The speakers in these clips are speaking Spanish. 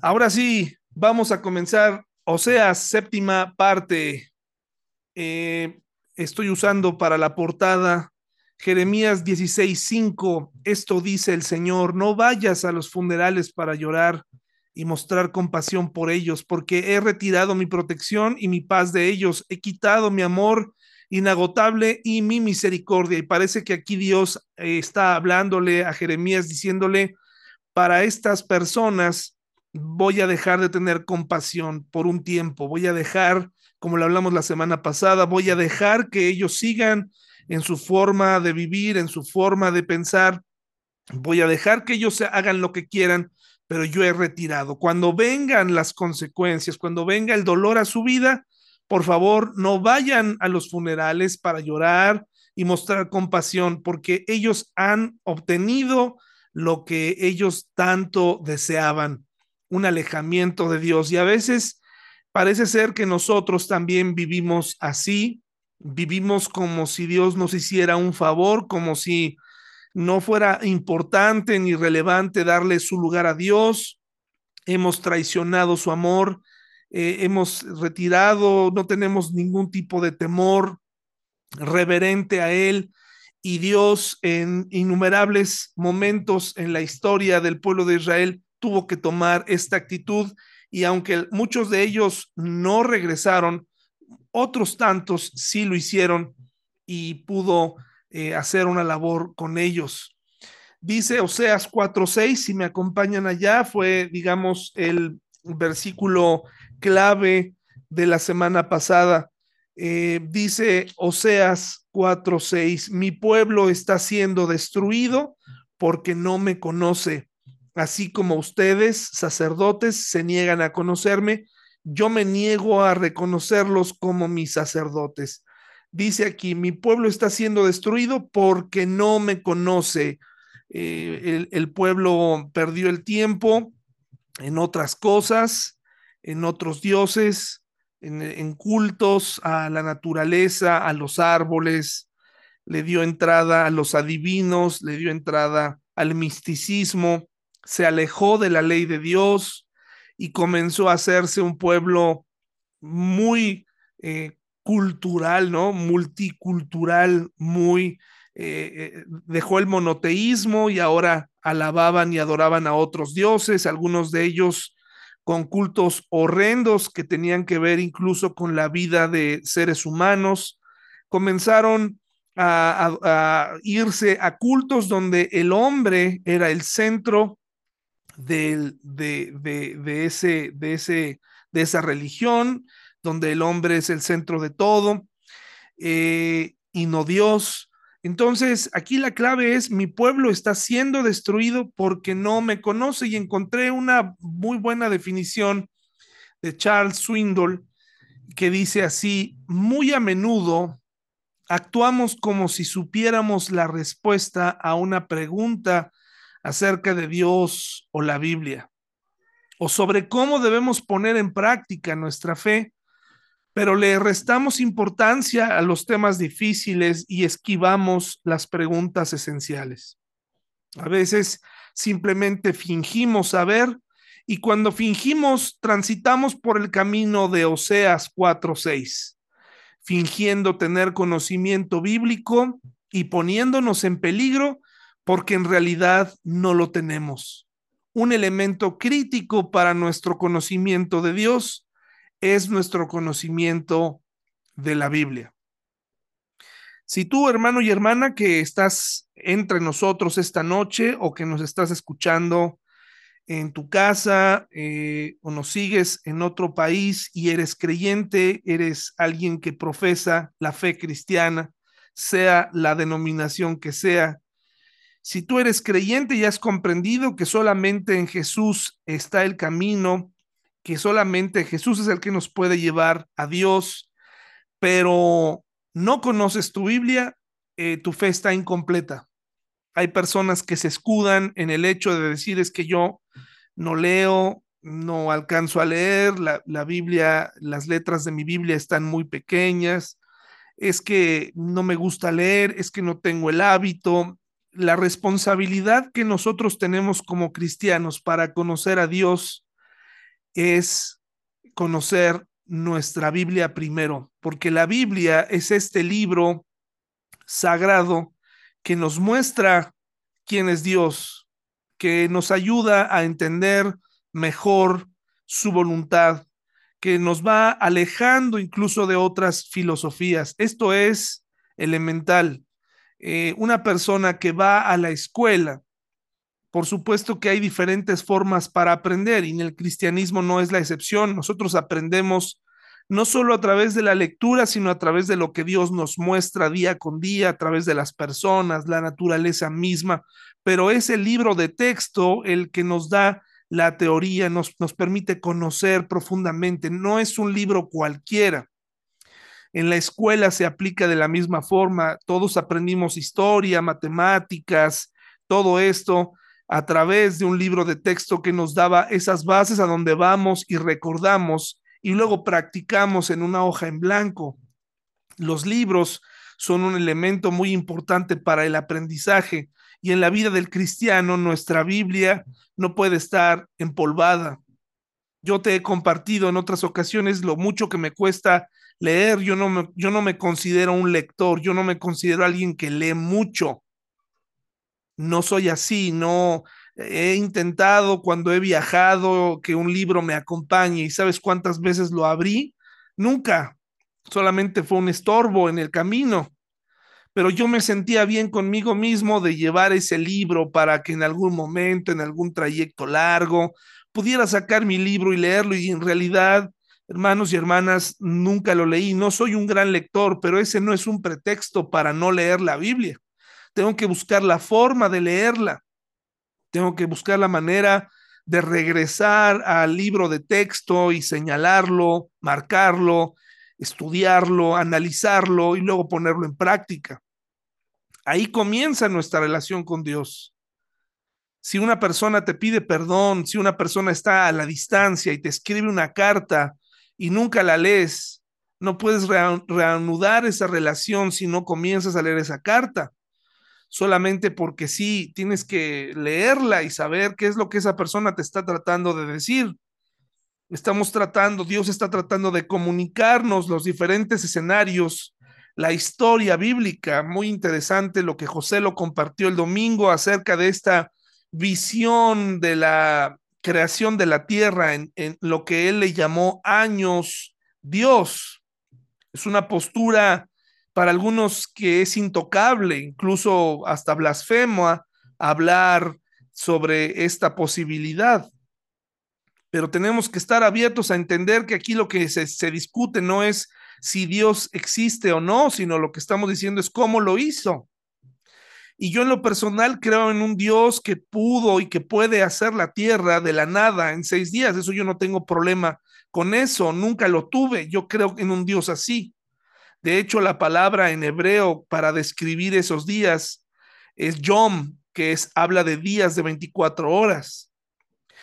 Ahora sí, vamos a comenzar, o sea, séptima parte. Eh, estoy usando para la portada Jeremías 16:5. Esto dice el Señor: No vayas a los funerales para llorar y mostrar compasión por ellos, porque he retirado mi protección y mi paz de ellos, he quitado mi amor inagotable y mi misericordia. Y parece que aquí Dios eh, está hablándole a Jeremías, diciéndole, para estas personas voy a dejar de tener compasión por un tiempo, voy a dejar, como lo hablamos la semana pasada, voy a dejar que ellos sigan en su forma de vivir, en su forma de pensar, voy a dejar que ellos hagan lo que quieran, pero yo he retirado. Cuando vengan las consecuencias, cuando venga el dolor a su vida, por favor, no vayan a los funerales para llorar y mostrar compasión, porque ellos han obtenido lo que ellos tanto deseaban un alejamiento de Dios. Y a veces parece ser que nosotros también vivimos así, vivimos como si Dios nos hiciera un favor, como si no fuera importante ni relevante darle su lugar a Dios. Hemos traicionado su amor, eh, hemos retirado, no tenemos ningún tipo de temor reverente a Él. Y Dios en innumerables momentos en la historia del pueblo de Israel tuvo que tomar esta actitud y aunque muchos de ellos no regresaron, otros tantos sí lo hicieron y pudo eh, hacer una labor con ellos. Dice Oseas 4:6, si me acompañan allá, fue, digamos, el versículo clave de la semana pasada. Eh, dice Oseas 4:6, mi pueblo está siendo destruido porque no me conoce así como ustedes, sacerdotes, se niegan a conocerme, yo me niego a reconocerlos como mis sacerdotes. Dice aquí, mi pueblo está siendo destruido porque no me conoce. Eh, el, pueblo perdió el tiempo en otras cosas, en otros dioses, en, en cultos a la naturaleza, a los árboles, le dio entrada a los adivinos, le dio entrada al misticismo, se alejó de la ley de Dios y comenzó a hacerse un pueblo muy eh, cultural, ¿no? Multicultural, muy... Eh, eh, dejó el monoteísmo y ahora alababan y adoraban a otros dioses, algunos de ellos con cultos horrendos que tenían que ver incluso con la vida de seres humanos. Comenzaron a, a, irse a cultos donde el hombre era el centro de, de, ese, de, ese, de esa religión, donde el hombre es el centro de todo eh, y no Dios. Entonces, aquí la clave es, mi pueblo está siendo destruido porque no me conoce y encontré una muy buena definición de Charles Swindoll que dice así, muy a menudo actuamos como si supiéramos la respuesta a una pregunta acerca de Dios o la Biblia, o sobre cómo debemos poner en práctica nuestra fe, pero le restamos importancia a los temas difíciles y esquivamos las preguntas esenciales. A veces simplemente fingimos saber y cuando fingimos transitamos por el camino de Oseas 4:6, fingiendo tener conocimiento bíblico y poniéndonos en peligro porque en realidad no lo tenemos. Un elemento crítico para nuestro conocimiento de Dios es nuestro conocimiento de la Biblia. Si tú, hermano y hermana, que estás entre nosotros esta noche o que nos estás escuchando en tu casa eh, o nos sigues en otro país y eres creyente, eres alguien que profesa la fe cristiana, sea la denominación que sea, si tú eres creyente y has comprendido que solamente en Jesús está el camino, que solamente Jesús es el que nos puede llevar a Dios, pero no conoces tu Biblia, eh, tu fe está incompleta. Hay personas que se escudan en el hecho de decir es que yo no leo, no alcanzo a leer, la, la Biblia, las letras de mi Biblia están muy pequeñas, es que no me gusta leer, es que no tengo el hábito, la responsabilidad que nosotros tenemos como cristianos para conocer a Dios es conocer nuestra Biblia primero, porque la Biblia es este libro sagrado que nos muestra quién es Dios, que nos ayuda a entender mejor su voluntad, que nos va alejando incluso de otras filosofías. Esto es elemental. Eh, una persona que va a la escuela, por supuesto que hay diferentes formas para aprender y en el cristianismo no es la excepción. Nosotros aprendemos no solo a través de la lectura, sino a través de lo que Dios nos muestra día con día, a través de las personas, la naturaleza misma, pero es el libro de texto el que nos da la teoría, nos, nos permite conocer profundamente, no es un libro cualquiera. En la escuela se aplica de la misma forma, todos aprendimos historia, matemáticas, todo esto a través de un libro de texto que nos daba esas bases a donde vamos y recordamos y luego practicamos en una hoja en blanco. Los libros son un elemento muy importante para el aprendizaje y en la vida del cristiano nuestra Biblia no puede estar empolvada. Yo te he compartido en otras ocasiones lo mucho que me cuesta leer. Yo no me, yo no me considero un lector, yo no me considero alguien que lee mucho. No soy así, no he intentado cuando he viajado que un libro me acompañe y sabes cuántas veces lo abrí. Nunca, solamente fue un estorbo en el camino pero yo me sentía bien conmigo mismo de llevar ese libro para que en algún momento, en algún trayecto largo, pudiera sacar mi libro y leerlo y en realidad, hermanos y hermanas, nunca lo leí. No soy un gran lector, pero ese no es un pretexto para no leer la Biblia. Tengo que buscar la forma de leerla. Tengo que buscar la manera de regresar al libro de texto y señalarlo, marcarlo, estudiarlo, analizarlo y luego ponerlo en práctica. Ahí comienza nuestra relación con Dios. Si una persona te pide perdón, si una persona está a la distancia y te escribe una carta y nunca la lees, no puedes reanudar esa relación si no comienzas a leer esa carta. Solamente porque sí, tienes que leerla y saber qué es lo que esa persona te está tratando de decir. Estamos tratando, Dios está tratando de comunicarnos los diferentes escenarios la historia bíblica, muy interesante lo que José lo compartió el domingo acerca de esta visión de la creación de la tierra en, lo que él le llamó años Dios. Es una postura para algunos que es intocable, incluso hasta blasfema hablar sobre esta posibilidad. Pero tenemos que estar abiertos a entender que aquí lo que se, se discute no es si Dios existe o no, sino lo que estamos diciendo es cómo lo hizo. Y yo en lo personal creo en un Dios que pudo y que puede hacer la tierra de la nada en seis días. Eso yo no tengo problema con eso, nunca lo tuve. Yo creo en un Dios así. De hecho, la palabra en hebreo para describir esos días es yom, que es habla de días de 24 horas.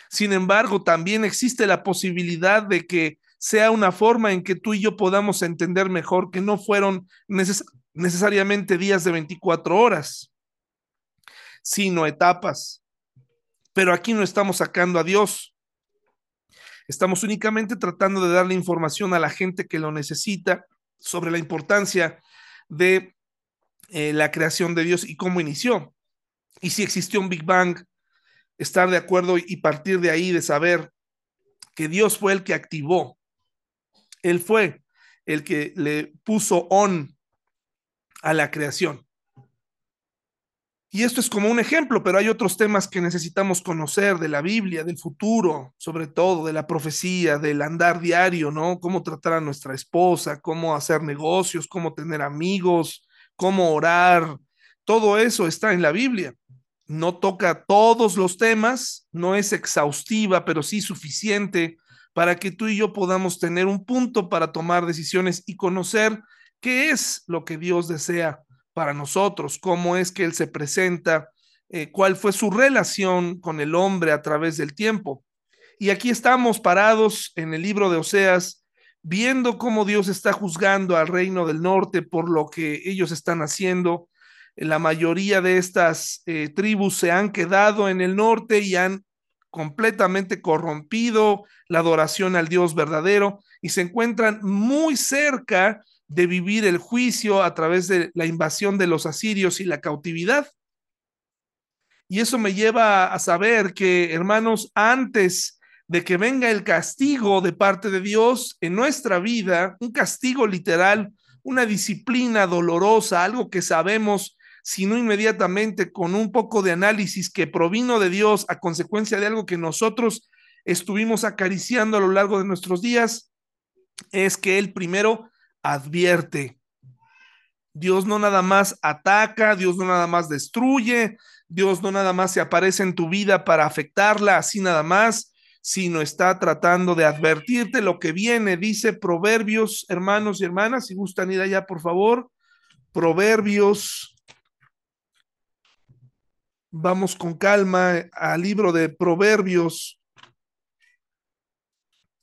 Sin embargo, también existe la posibilidad de que sea una forma en que tú y yo podamos entender mejor que no fueron necesariamente días de 24 horas, sino etapas. Pero aquí no estamos sacando a Dios. Estamos únicamente tratando de darle información a la gente que lo necesita sobre la importancia de eh, la creación de Dios y cómo inició. Y si existió un Big Bang, estar de acuerdo y partir de ahí, de saber que Dios fue el que activó él fue el que le puso on a la creación. Y esto es como un ejemplo, pero hay otros temas que necesitamos conocer de la Biblia, del futuro, sobre todo de la profecía, del andar diario, ¿no? Cómo tratar a nuestra esposa, cómo hacer negocios, cómo tener amigos, cómo orar. Todo eso está en la Biblia. No toca todos los temas, no es exhaustiva, pero sí suficiente para que tú y yo podamos tener un punto para tomar decisiones y conocer qué es lo que Dios desea para nosotros, cómo es que Él se presenta, eh, cuál fue su relación con el hombre a través del tiempo. Y aquí estamos parados en el libro de Oseas, viendo cómo Dios está juzgando al reino del norte por lo que ellos están haciendo. La mayoría de estas eh, tribus se han quedado en el norte y han completamente corrompido la adoración al Dios verdadero y se encuentran muy cerca de vivir el juicio a través de la invasión de los asirios y la cautividad. Y eso me lleva a saber que, hermanos, antes de que venga el castigo de parte de Dios en nuestra vida, un castigo literal, una disciplina dolorosa, algo que sabemos, sino inmediatamente con un poco de análisis que provino de Dios a consecuencia de algo que nosotros estuvimos acariciando a lo largo de nuestros días, es que Él primero advierte. Dios no nada más ataca, Dios no nada más destruye, Dios no nada más se aparece en tu vida para afectarla así nada más, sino está tratando de advertirte lo que viene. Dice Proverbios, hermanos y hermanas, si gustan ir allá, por favor. Proverbios. Vamos con calma al libro de Proverbios.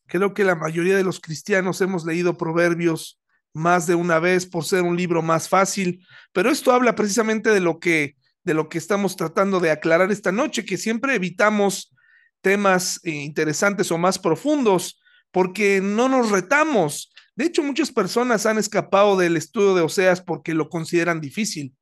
Creo que la mayoría de los cristianos hemos leído Proverbios más de una vez por ser un libro más fácil, pero esto habla precisamente de lo que de lo que estamos tratando de aclarar esta noche, que siempre evitamos temas eh, interesantes o más profundos porque no nos retamos. De hecho, muchas personas han escapado del estudio de Oseas porque lo consideran difícil,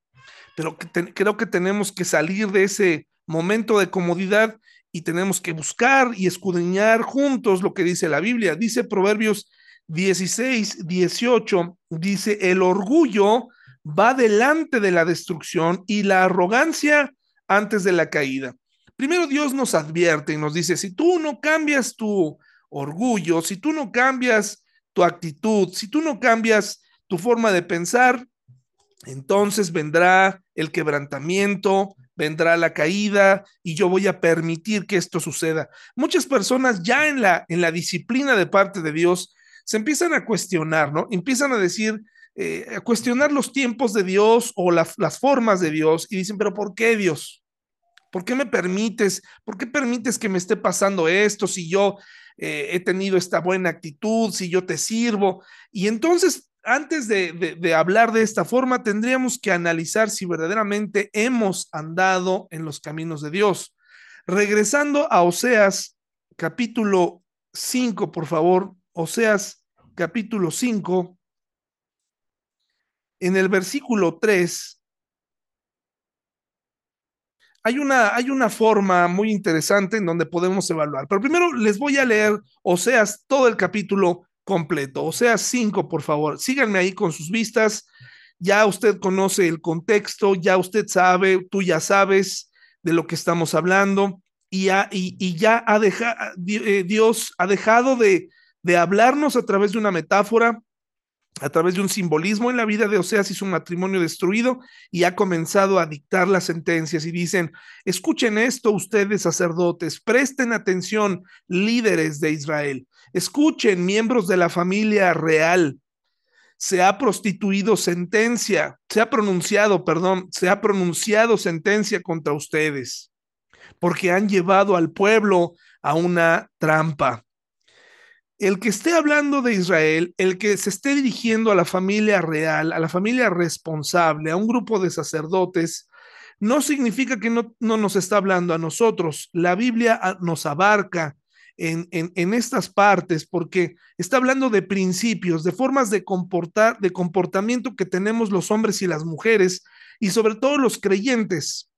pero creo que tenemos que salir de ese momento de comodidad y tenemos que buscar y escudriñar juntos lo que dice la Biblia. Dice Proverbios 16, 18, dice, el orgullo va delante de la destrucción y la arrogancia antes de la caída. Primero Dios nos advierte y nos dice, si tú no cambias tu orgullo, si tú no cambias tu actitud, si tú no cambias tu forma de pensar, entonces vendrá el quebrantamiento, vendrá la caída y yo voy a permitir que esto suceda. Muchas personas ya en la, en la disciplina de parte de Dios se empiezan a cuestionar, ¿no? Empiezan a decir, eh, a cuestionar los tiempos de Dios o las formas de Dios y dicen, pero ¿por qué Dios? ¿Por qué me permites? ¿Por qué permites que me esté pasando esto si yo eh, he tenido esta buena actitud, si yo te sirvo? Y entonces, antes de, de hablar de esta forma, tendríamos que analizar si verdaderamente hemos andado en los caminos de Dios. Regresando a Oseas capítulo 5, por favor, Oseas capítulo 5, en el versículo 3, hay una, hay una forma muy interesante en donde podemos evaluar. Pero primero les voy a leer Oseas todo el capítulo completo. Oseas 5, por favor. Síganme ahí con sus vistas. Ya usted conoce el contexto, ya usted sabe, tú ya sabes de lo que estamos hablando y ya, y, ya ha dejado, eh, Dios ha dejado de, de hablarnos a través de una metáfora a través de un simbolismo en la vida de Oseas hizo un matrimonio destruido y ha comenzado a dictar las sentencias y dicen, escuchen esto ustedes sacerdotes, presten atención líderes de Israel, escuchen miembros de la familia real, se ha prostituido sentencia, se ha pronunciado, perdón, se ha pronunciado sentencia contra ustedes, porque han llevado al pueblo a una trampa el que esté hablando de Israel, el que se esté dirigiendo a la familia real, a la familia responsable, a un grupo de sacerdotes, no significa que no, nos está hablando a nosotros. La Biblia ah, nos abarca en, en, estas partes porque está hablando de principios, de formas de comportar, de comportamiento que tenemos los hombres y las mujeres y sobre todo los creyentes.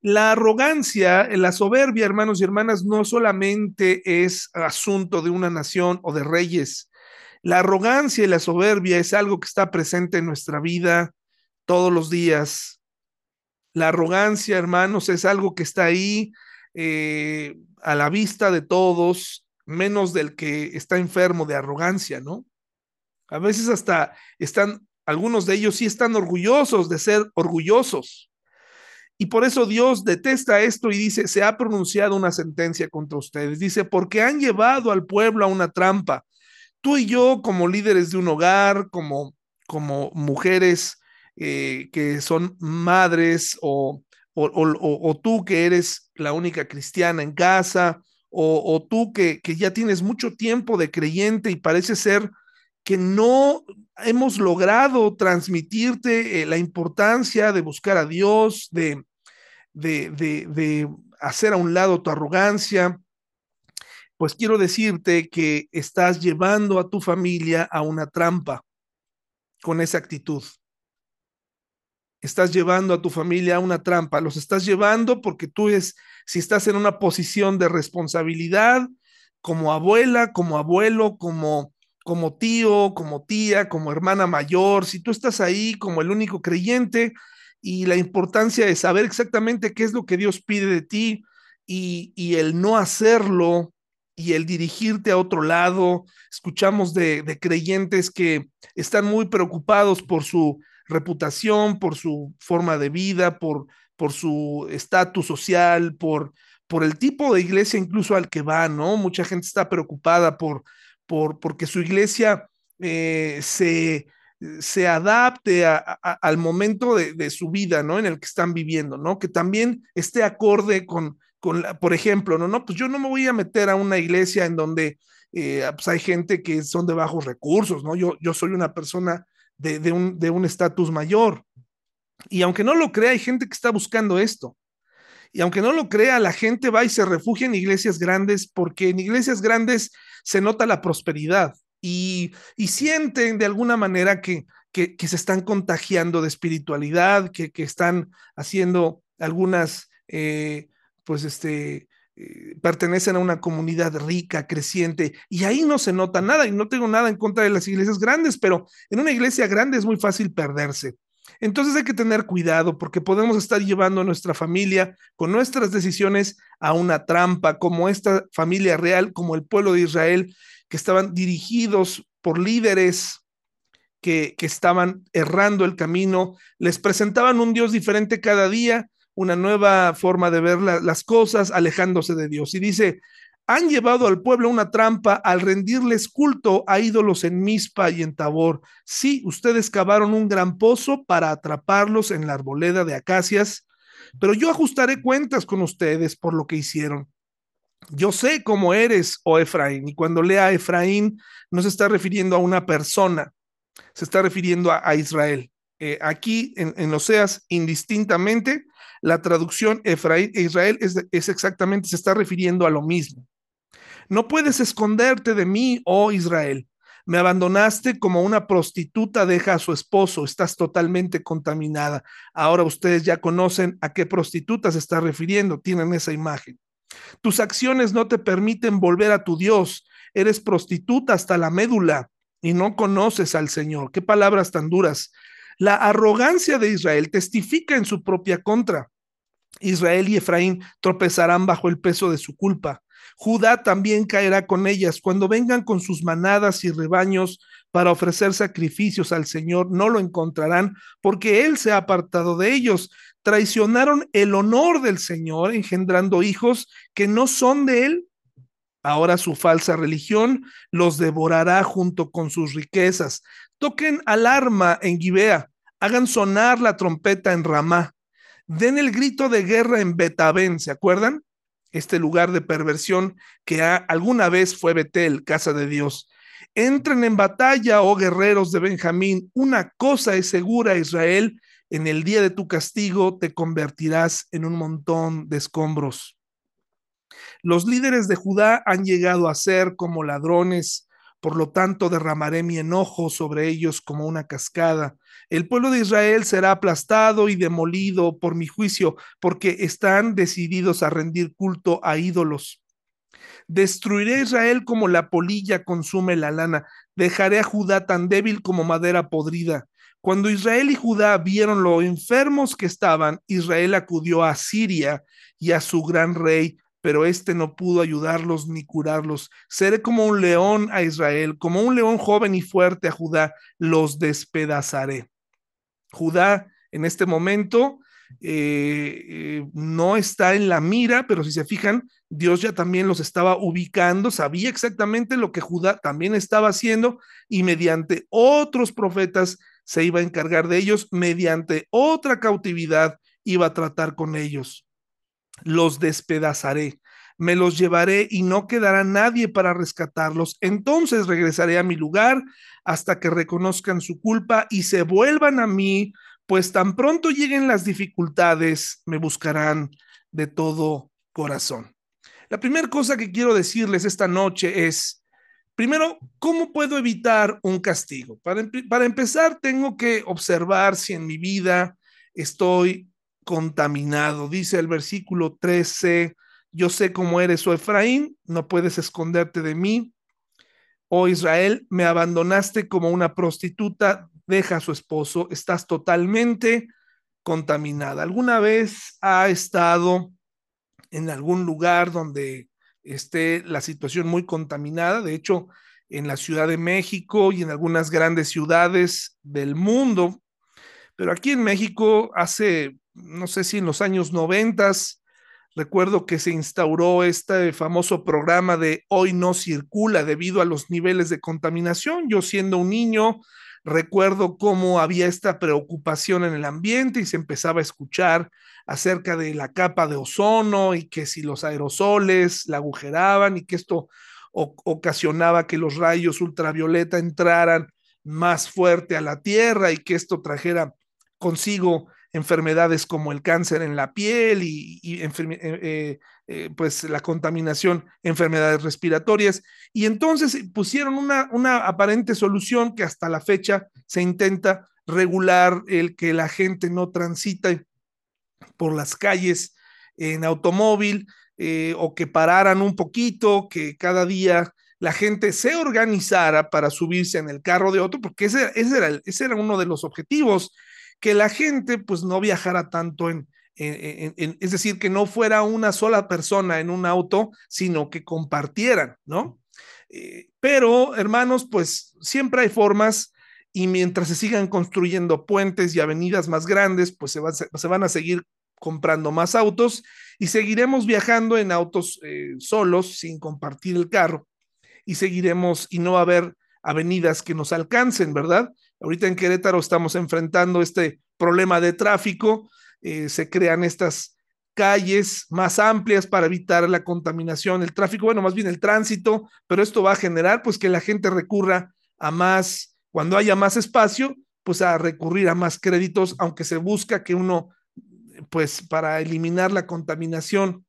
La arrogancia, la soberbia, hermanos y hermanas, no solamente es asunto de una nación o de reyes. La arrogancia y la soberbia es algo que está presente en nuestra vida todos los días. La arrogancia, hermanos, es algo que está ahí eh, a la vista de todos, menos del que está enfermo de arrogancia, ¿no? A veces hasta están, algunos de ellos sí están orgullosos de ser orgullosos. Y por eso Dios detesta esto y dice, se ha pronunciado una sentencia contra ustedes. Dice, porque han llevado al pueblo a una trampa. Tú y yo como líderes de un hogar, como, como mujeres eh, que son madres o, o, tú que eres la única cristiana en casa o, tú que, que ya tienes mucho tiempo de creyente y parece ser que no hemos logrado transmitirte eh, la importancia de buscar a Dios, de, de, hacer a un lado tu arrogancia, pues quiero decirte que estás llevando a tu familia a una trampa con esa actitud. Estás llevando a tu familia a una trampa. Los estás llevando porque tú es, si estás en una posición de responsabilidad, como abuela, como abuelo, como, como tío, como tía, como hermana mayor, si tú estás ahí como el único creyente y la importancia de saber exactamente qué es lo que Dios pide de ti y, el no hacerlo y el dirigirte a otro lado. Escuchamos de, de, creyentes que están muy preocupados por su reputación, por su forma de vida, por, por su estatus social, por, por el tipo de iglesia incluso al que va, ¿no? Mucha gente está preocupada por, por porque su iglesia eh, se, se adapte al momento de, su vida, ¿no? En el que están viviendo, ¿no? Que también esté acorde con, por ejemplo, no, no, pues yo no me voy a meter a una iglesia en donde eh, pues hay gente que son de bajos recursos, ¿no? Yo, yo soy una persona de, de un estatus mayor. Y aunque no lo crea, hay gente que está buscando esto. Y aunque no lo crea, la gente va y se refugia en iglesias grandes porque en iglesias grandes se nota la prosperidad y, sienten de alguna manera que, que, que, se están contagiando de espiritualidad, que, que están haciendo algunas eh, pues este, eh, pertenecen a una comunidad rica, creciente, y ahí no se nota nada, y no tengo nada en contra de las iglesias grandes, pero en una iglesia grande es muy fácil perderse. Entonces hay que tener cuidado porque podemos estar llevando a nuestra familia con nuestras decisiones a una trampa, como esta familia real, como el pueblo de Israel, que estaban dirigidos por líderes que, que estaban errando el camino, les presentaban un Dios diferente cada día, una nueva forma de ver la, las cosas, alejándose de Dios. Y dice, han llevado al pueblo una trampa al rendirles culto a ídolos en Mispa y en Tabor. Sí, ustedes cavaron un gran pozo para atraparlos en la arboleda de acacias, pero yo ajustaré cuentas con ustedes por lo que hicieron. Yo sé cómo eres, oh Efraín, y cuando lea Efraín no se está refiriendo a una persona, se está refiriendo a, Israel. Eh, aquí en, en Oseas, indistintamente, la traducción Efraín e Israel es, es exactamente, se está refiriendo a lo mismo. No puedes esconderte de mí, oh Israel. Me abandonaste como una prostituta deja a su esposo, estás totalmente contaminada. Ahora ustedes ya conocen a qué prostituta se está refiriendo, tienen esa imagen. Tus acciones no te permiten volver a tu Dios, eres prostituta hasta la médula y no conoces al Señor. Qué palabras tan duras. La arrogancia de Israel testifica en su propia contra. Israel y Efraín tropezarán bajo el peso de su culpa. Judá también caerá con ellas. Cuando vengan con sus manadas y rebaños para ofrecer sacrificios al Señor, no lo encontrarán, porque Él se ha apartado de ellos. Traicionaron el honor del Señor, engendrando hijos que no son de Él. Ahora su falsa religión los devorará junto con sus riquezas. Toquen alarma en Gibea, hagan sonar la trompeta en Ramá, den el grito de guerra en Betabén, ¿se acuerdan? Este lugar de perversión que alguna vez fue Betel, casa de Dios. Entren en batalla, oh guerreros de Benjamín. Una cosa es segura, Israel, en el día de tu castigo te convertirás en un montón de escombros. Los líderes de Judá han llegado a ser como ladrones, por lo tanto derramaré mi enojo sobre ellos como una cascada. El pueblo de Israel será aplastado y demolido por mi juicio, porque están decididos a rendir culto a ídolos. Destruiré a Israel como la polilla consume la lana. Dejaré a Judá tan débil como madera podrida. Cuando Israel y Judá vieron lo enfermos que estaban, Israel acudió a Siria y a su gran rey pero este no pudo ayudarlos ni curarlos. Seré como un león a Israel, como un león joven y fuerte a Judá, los despedazaré. Judá en este momento eh, eh, no está en la mira, pero si se fijan, Dios ya también los estaba ubicando, sabía exactamente lo que Judá también estaba haciendo y mediante otros profetas se iba a encargar de ellos, mediante otra cautividad iba a tratar con ellos los despedazaré, me los llevaré y no quedará nadie para rescatarlos. Entonces regresaré a mi lugar hasta que reconozcan su culpa y se vuelvan a mí, pues tan pronto lleguen las dificultades, me buscarán de todo corazón. La primera cosa que quiero decirles esta noche es, primero, ¿cómo puedo evitar un castigo? Para, empezar, tengo que observar si en mi vida estoy contaminado. Dice el versículo 13, yo sé cómo eres, oh Efraín, no puedes esconderte de mí. Oh Israel, me abandonaste como una prostituta, deja a su esposo, estás totalmente contaminada. ¿Alguna vez ha estado en algún lugar donde esté la situación muy contaminada. De hecho, en la Ciudad de México y en algunas grandes ciudades del mundo. Pero aquí en México, hace, no sé si en los años noventas, recuerdo que se instauró este famoso programa de Hoy no circula debido a los niveles de contaminación. Yo siendo un niño, recuerdo cómo había esta preocupación en el ambiente y se empezaba a escuchar acerca de la capa de ozono y que si los aerosoles la agujeraban y que esto ocasionaba que los rayos ultravioleta entraran más fuerte a la Tierra y que esto trajera consigo enfermedades como el cáncer en la piel y, eh, eh, eh, pues la contaminación, enfermedades respiratorias. Y entonces pusieron una, aparente solución que hasta la fecha se intenta regular el que la gente no transita por las calles en automóvil o que pararan un poquito, que cada día la gente se organizara para subirse en el carro de otro, porque ese era uno de los objetivos, que la gente pues no viajara tanto en, es decir, que no fuera una sola persona en un auto, sino que compartieran, ¿no? Eh, pero, hermanos, pues siempre hay formas y mientras se sigan construyendo puentes y avenidas más grandes, pues se, se van a seguir comprando más autos y seguiremos viajando en autos eh, solos sin compartir el carro y seguiremos y no va a haber avenidas que nos alcancen, ¿verdad? Ahorita en Querétaro estamos enfrentando este problema de tráfico, eh, se crean estas calles más amplias para evitar la contaminación, el tráfico, bueno, más bien el tránsito, pero esto va a generar pues que la gente recurra a más, cuando haya más espacio, pues a recurrir a más créditos, aunque se busca que uno pues para eliminar la contaminación,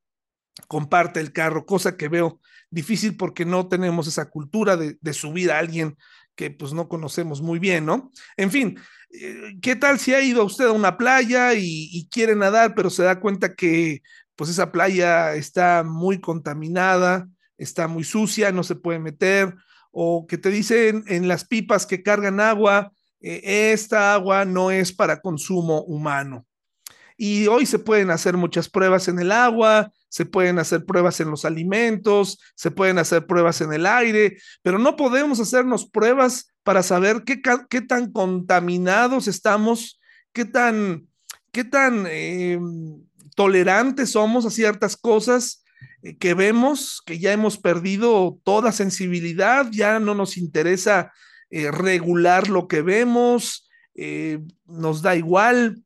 comparte el carro, cosa que veo difícil porque no tenemos esa cultura de, subir a alguien que pues no conocemos muy bien, ¿no? En fin, eh, ¿qué tal si ha ido usted a una playa y, quiere nadar, pero se da cuenta que pues esa playa está muy contaminada, está muy sucia, no se puede meter, o que te dicen en las pipas que cargan agua, eh, esta agua no es para consumo humano. Y hoy se pueden hacer muchas pruebas en el agua, se pueden hacer pruebas en los alimentos, se pueden hacer pruebas en el aire, pero no podemos hacernos pruebas para saber qué, qué tan contaminados estamos, qué tan, qué tan em, tolerantes somos a ciertas cosas eh, que vemos, que ya hemos perdido toda sensibilidad, ya no nos interesa eh, regular lo que vemos, eh, nos da igual,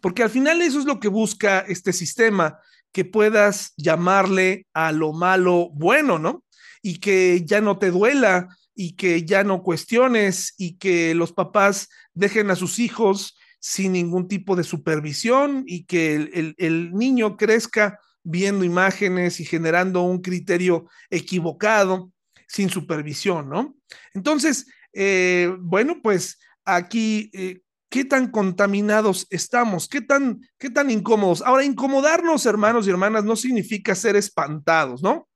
porque al final eso es lo que busca este sistema, que puedas llamarle a lo malo bueno, ¿no? Y que ya no te duela y que ya no cuestiones y que los papás dejen a sus hijos sin ningún tipo de supervisión y que el, niño crezca viendo imágenes y generando un criterio equivocado sin supervisión, ¿no? Entonces, eh, bueno, pues aquí eh, qué tan contaminados estamos, qué tan, qué tan incómodos. Ahora, incomodarnos, hermanos y hermanas, no significa ser espantados, ¿no?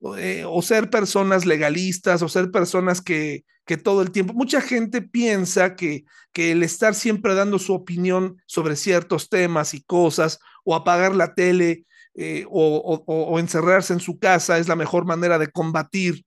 O, eh, ser personas legalistas o ser personas que, que, todo el tiempo, mucha gente piensa que, que el estar siempre dando su opinión sobre ciertos temas y cosas o apagar la tele eh, o, o encerrarse en su casa es la mejor manera de combatir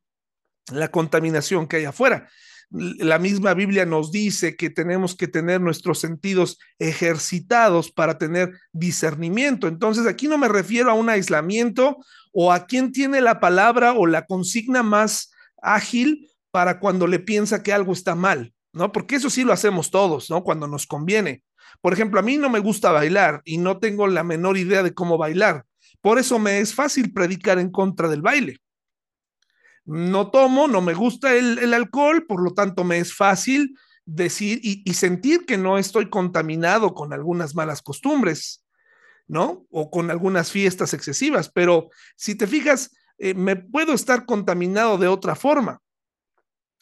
la contaminación que hay afuera la misma Biblia nos dice que tenemos que tener nuestros sentidos ejercitados para tener discernimiento. Entonces, aquí no me refiero a un aislamiento o a quien tiene la palabra o la consigna más ágil para cuando le piensa que algo está mal, ¿no? Porque eso sí lo hacemos todos, ¿no? Cuando nos conviene. Por ejemplo, a mí no me gusta bailar y no tengo la menor idea de cómo bailar. Por eso me es fácil predicar en contra del baile no tomo, no me gusta el, alcohol, por lo tanto me es fácil decir y, sentir que no estoy contaminado con algunas malas costumbres. ¿no? O con algunas fiestas excesivas, pero si te fijas, eh, me puedo estar contaminado de otra forma.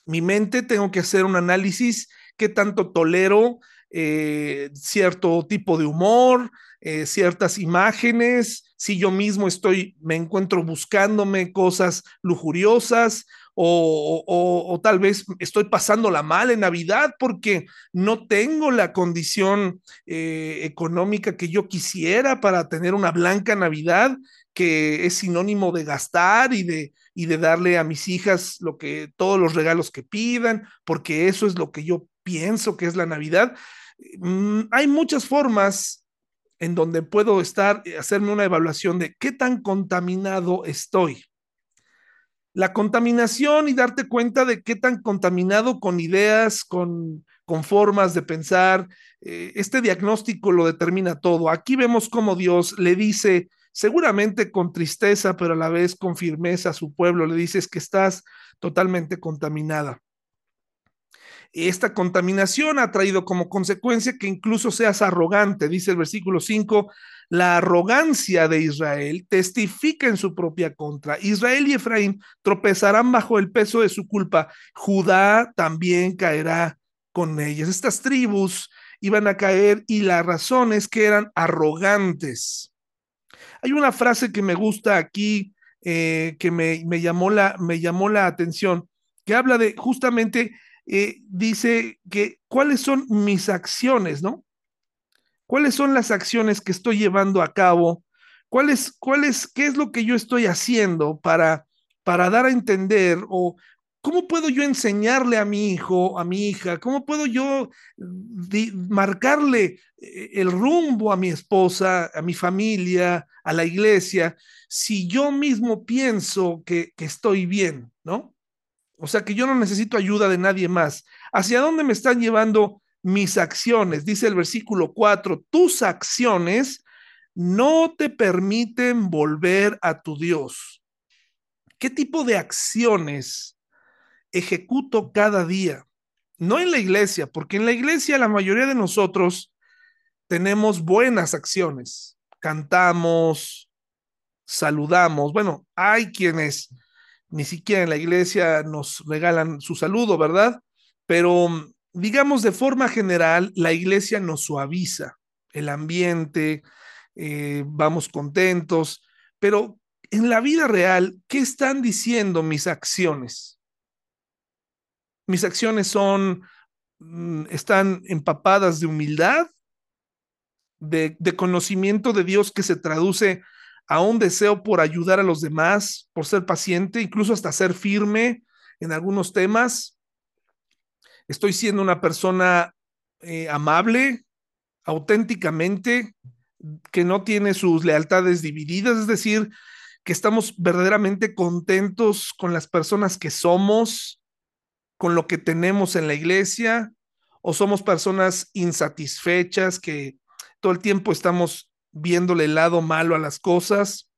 Mi mente tengo que hacer un análisis qué tanto tolero eh, cierto tipo de humor, eh, ciertas imágenes, si yo mismo estoy, me encuentro buscándome cosas lujuriosas o, tal vez estoy pasándola mal en Navidad porque no tengo la condición eh, económica que yo quisiera para tener una blanca Navidad que es sinónimo de gastar y de, y de darle a mis hijas lo que, todos los regalos que pidan, porque eso es lo que yo pienso que es la Navidad. Mm, hay muchas formas en donde puedo estar, eh, hacerme una evaluación de qué tan contaminado estoy la contaminación y darte cuenta de qué tan contaminado con ideas, con, con formas de pensar, eh, este diagnóstico lo determina todo. Aquí vemos cómo Dios le dice, seguramente con tristeza, pero a la vez con firmeza a su pueblo, le dices que estás totalmente contaminada. Esta contaminación ha traído como consecuencia que incluso seas arrogante, dice el versículo 5, la arrogancia de Israel testifica en su propia contra. Israel y Efraín tropezarán bajo el peso de su culpa. Judá también caerá con ellas. Estas tribus iban a caer y la razón es que eran arrogantes. Hay una frase que me gusta aquí, eh, que me, llamó la, me llamó la atención, que habla de justamente, eh, dice que cuáles son mis acciones, ¿no? ¿Cuáles son las acciones que estoy llevando a cabo? ¿Cuál es, qué es lo que yo estoy haciendo para, para dar a entender o cómo puedo yo enseñarle a mi hijo, a mi hija? ¿Cómo puedo yo marcarle eh, el rumbo a mi esposa, a mi familia, a la iglesia, si yo mismo pienso que, que estoy bien, ¿no? O sea, que yo no necesito ayuda de nadie más. ¿Hacia dónde me están llevando mis acciones, dice el versículo 4, tus acciones no te permiten volver a tu Dios. ¿Qué tipo de acciones ejecuto cada día? No en la iglesia, porque en la iglesia la mayoría de nosotros tenemos buenas acciones. Cantamos, saludamos. Bueno, hay quienes ni siquiera en la iglesia nos regalan su saludo, ¿verdad? Pero digamos, de forma general, la iglesia nos suaviza el ambiente, eh, vamos contentos, pero en la vida real, ¿qué están diciendo mis acciones? Mis acciones son, mm, están empapadas de humildad, de, de conocimiento de Dios que se traduce a un deseo por ayudar a los demás, por ser paciente, incluso hasta ser firme en algunos temas, estoy siendo una persona eh, amable, auténticamente, que no tiene sus lealtades divididas, es decir, que estamos verdaderamente contentos con las personas que somos, con lo que tenemos en la iglesia, o somos personas insatisfechas que todo el tiempo estamos viéndole el lado malo a las cosas,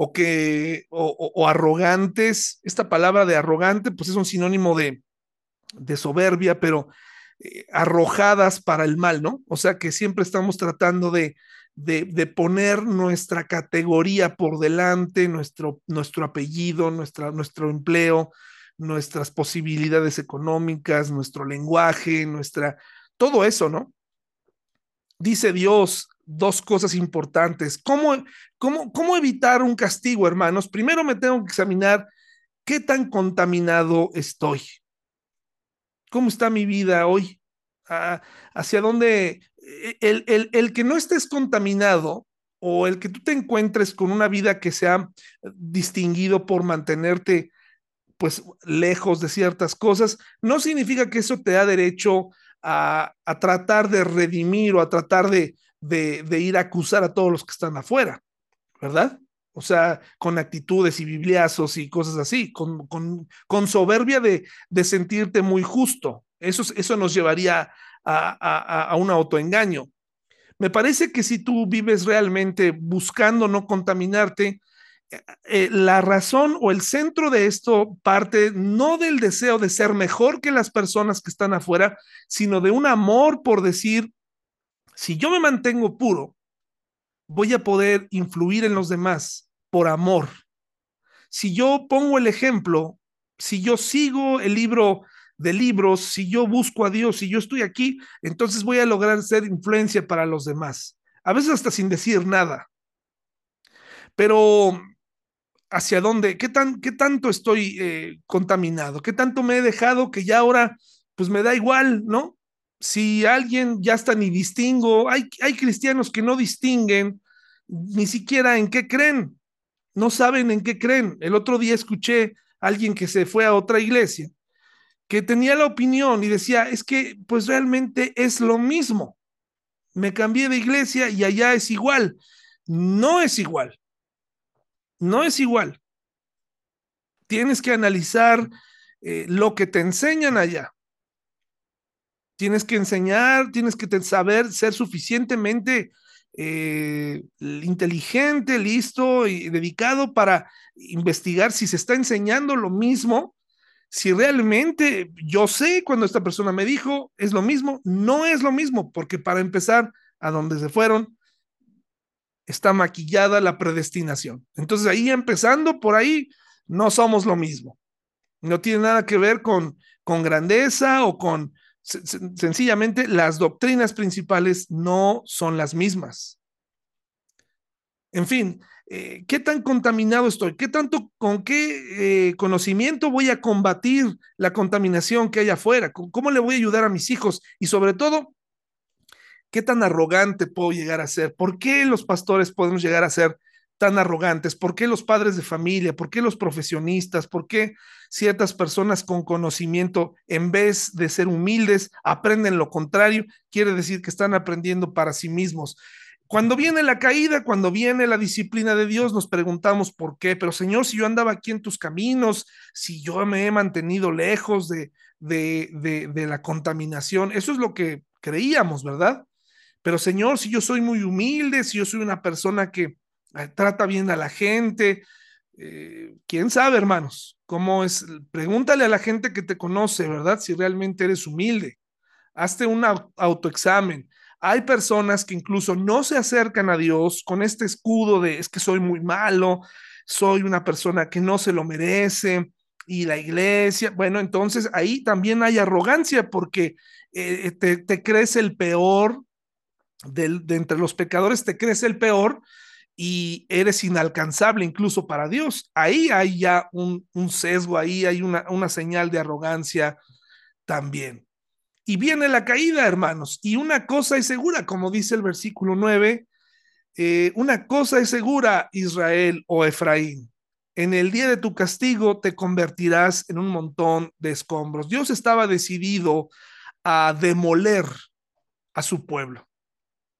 o que, o arrogantes. Esta palabra de arrogante, pues es un sinónimo de, de soberbia, pero eh, arrojadas para el mal, ¿no? O sea que siempre estamos tratando de, de, poner nuestra categoría por delante, nuestro, nuestro apellido, nuestra, nuestro empleo, nuestras posibilidades económicas, nuestro lenguaje, nuestra, todo eso, ¿no? Dice Dios dos cosas importantes. ¿Cómo, cómo, cómo evitar un castigo, hermanos? Primero me tengo que examinar qué tan contaminado estoy. ¿Cómo está mi vida hoy? Ah, ¿Hacia dónde? E, el, el, que no estés contaminado o el que tú te encuentres con una vida que se ha distinguido por mantenerte pues lejos de ciertas cosas, no significa que eso te da derecho a, tratar de redimir o a tratar de, de, ir a acusar a todos los que están afuera, ¿verdad? o sea, con actitudes y bibliazos y cosas así, con, con, soberbia de, de, sentirte muy justo. Eso, eso nos llevaría a, a, un autoengaño. Me parece que si tú vives realmente buscando no contaminarte, eh, la razón o el centro de esto parte no del deseo de ser mejor que las personas que están afuera, sino de un amor por decir, si yo me mantengo puro, voy a poder influir en los demás por amor. Si yo pongo el ejemplo, si yo sigo el libro de libros, si yo busco a Dios, si yo estoy aquí, entonces voy a lograr ser influencia para los demás. A veces hasta sin decir nada. Pero hacia dónde, qué, tan, qué tanto estoy eh, contaminado, qué tanto me he dejado que ya ahora, pues me da igual, ¿no? Si alguien ya está ni distingo, hay, hay cristianos que no distinguen ni siquiera en qué creen, no saben en qué creen. El otro día escuché a alguien que se fue a otra iglesia que tenía la opinión y decía, es que pues realmente es lo mismo. Me cambié de iglesia y allá es igual. No es igual. No es igual. Tienes que analizar eh, lo que te enseñan allá. Tienes que enseñar, tienes que saber ser suficientemente eh, inteligente, listo y dedicado para investigar si se está enseñando lo mismo, si realmente yo sé cuando esta persona me dijo es lo mismo, no es lo mismo, porque para empezar, a donde se fueron, está maquillada la predestinación. Entonces ahí empezando por ahí, no somos lo mismo. No tiene nada que ver con, con grandeza o con sencillamente las doctrinas principales no son las mismas. En fin, eh, ¿qué tan contaminado estoy? ¿Qué tanto, con qué eh, conocimiento voy a combatir la contaminación que hay afuera? ¿Cómo le voy a ayudar a mis hijos? Y sobre todo, ¿qué tan arrogante puedo llegar a ser? ¿Por qué los pastores podemos llegar a ser tan arrogantes? ¿Por qué los padres de familia? ¿Por qué los profesionistas? ¿Por qué ciertas personas con conocimiento, en vez de ser humildes, aprenden lo contrario? Quiere decir que están aprendiendo para sí mismos. Cuando viene la caída, cuando viene la disciplina de Dios, nos preguntamos por qué. Pero Señor, si yo andaba aquí en tus caminos, si yo me he mantenido lejos de, de, de, de la contaminación, eso es lo que creíamos, ¿verdad? Pero Señor, si yo soy muy humilde, si yo soy una persona que trata bien a la gente, eh, quién sabe, hermanos, cómo es. Pregúntale a la gente que te conoce, ¿verdad? Si realmente eres humilde. Hazte un autoexamen. Hay personas que incluso no se acercan a Dios con este escudo de es que soy muy malo, soy una persona que no se lo merece y la iglesia, bueno, entonces ahí también hay arrogancia porque eh, te, crees el peor de, entre los pecadores te crees el peor y eres inalcanzable incluso para Dios. Ahí hay ya un, sesgo, ahí hay una, señal de arrogancia también. Y viene la caída, hermanos. Y una cosa es segura, como dice el versículo 9, eh, una cosa es segura, Israel o Efraín. En el día de tu castigo te convertirás en un montón de escombros. Dios estaba decidido a demoler a su pueblo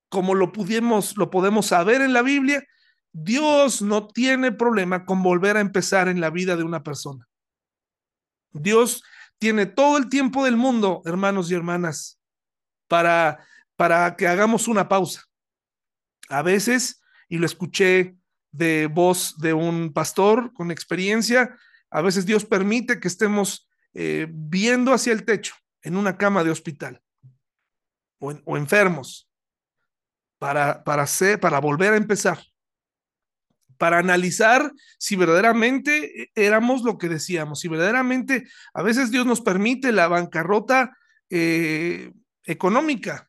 como lo pudimos, lo podemos saber en la Biblia, Dios no tiene problema con volver a empezar en la vida de una persona. Dios tiene todo el tiempo del mundo, hermanos y hermanas, para, para que hagamos una pausa. A veces, y lo escuché de voz de un pastor con experiencia, a veces Dios permite que estemos eh, viendo hacia el techo en una cama de hospital o, o enfermos para, para, hacer, para volver a empezar, para analizar si verdaderamente éramos lo que decíamos, si verdaderamente a veces Dios nos permite la bancarrota eh, económica,